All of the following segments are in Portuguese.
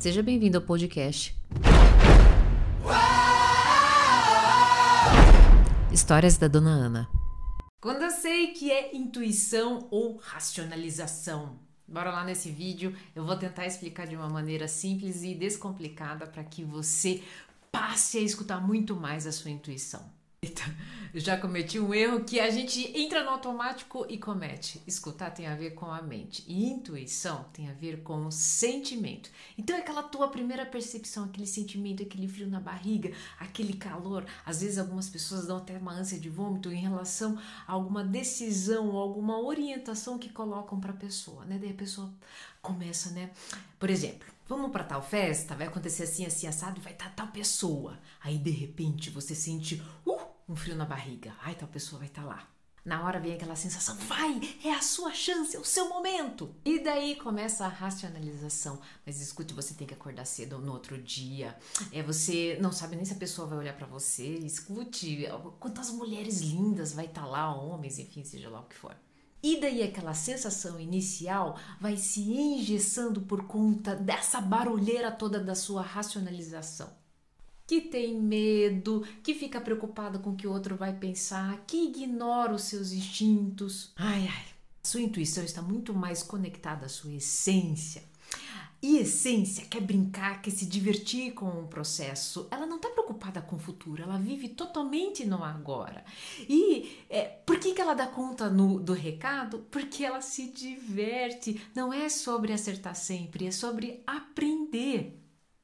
Seja bem-vindo ao podcast. Histórias da Dona Ana. Quando eu sei que é intuição ou racionalização. Bora lá nesse vídeo, eu vou tentar explicar de uma maneira simples e descomplicada para que você passe a escutar muito mais a sua intuição. Já cometi um erro que a gente entra no automático e comete. Escutar tem a ver com a mente e intuição tem a ver com o sentimento. Então é aquela tua primeira percepção, aquele sentimento, aquele frio na barriga, aquele calor. Às vezes algumas pessoas dão até uma ânsia de vômito em relação a alguma decisão, alguma orientação que colocam para a pessoa, né? Daí a pessoa começa, né? Por exemplo, vamos para tal festa, vai acontecer assim, assim, assado, vai estar tal pessoa. Aí de repente você sente, um frio na barriga. Ai, tal pessoa vai estar tá lá. Na hora vem aquela sensação, vai, é a sua chance, é o seu momento. E daí começa a racionalização. Mas escute, você tem que acordar cedo no outro dia. É você não sabe nem se a pessoa vai olhar para você. Escute, quantas mulheres lindas vai estar tá lá, homens, enfim, seja lá o que for. E daí aquela sensação inicial vai se engessando por conta dessa barulheira toda da sua racionalização que tem medo, que fica preocupada com o que o outro vai pensar, que ignora os seus instintos. Ai, ai. Sua intuição está muito mais conectada à sua essência. E essência quer brincar, quer se divertir com o processo. Ela não está preocupada com o futuro, ela vive totalmente no agora. E é, por que, que ela dá conta no, do recado? Porque ela se diverte. Não é sobre acertar sempre, é sobre aprender.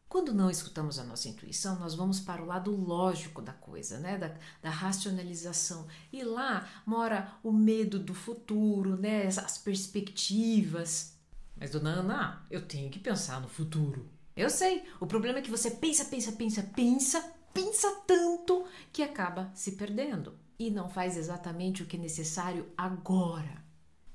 Quando não escutamos a nossa intuição, nós vamos para o lado lógico da coisa, né? da, da racionalização. E lá mora o medo do futuro, né? as perspectivas. Mas, dona Ana, eu tenho que pensar no futuro. Eu sei, o problema é que você pensa, pensa, pensa, pensa, pensa tanto que acaba se perdendo e não faz exatamente o que é necessário agora.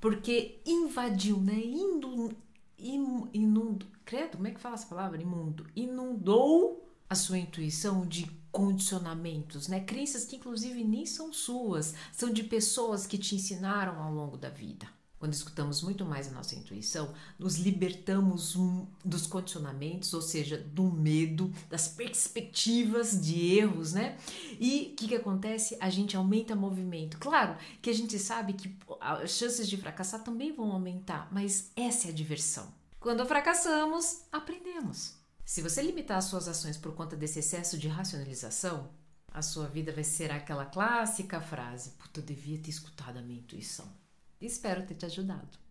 Porque invadiu, né? Indo inundou, credo, como é que fala essa palavra? Imundo. Inundou a sua intuição de condicionamentos, né? Crenças que inclusive nem são suas, são de pessoas que te ensinaram ao longo da vida. Quando escutamos muito mais a nossa intuição, nos libertamos dos condicionamentos, ou seja, do medo, das perspectivas de erros, né? E o que, que acontece? A gente aumenta movimento. Claro que a gente sabe que as chances de fracassar também vão aumentar, mas essa é a diversão. Quando fracassamos, aprendemos. Se você limitar as suas ações por conta desse excesso de racionalização, a sua vida vai ser aquela clássica frase: Puta, eu devia ter escutado a minha intuição. Espero ter te ajudado.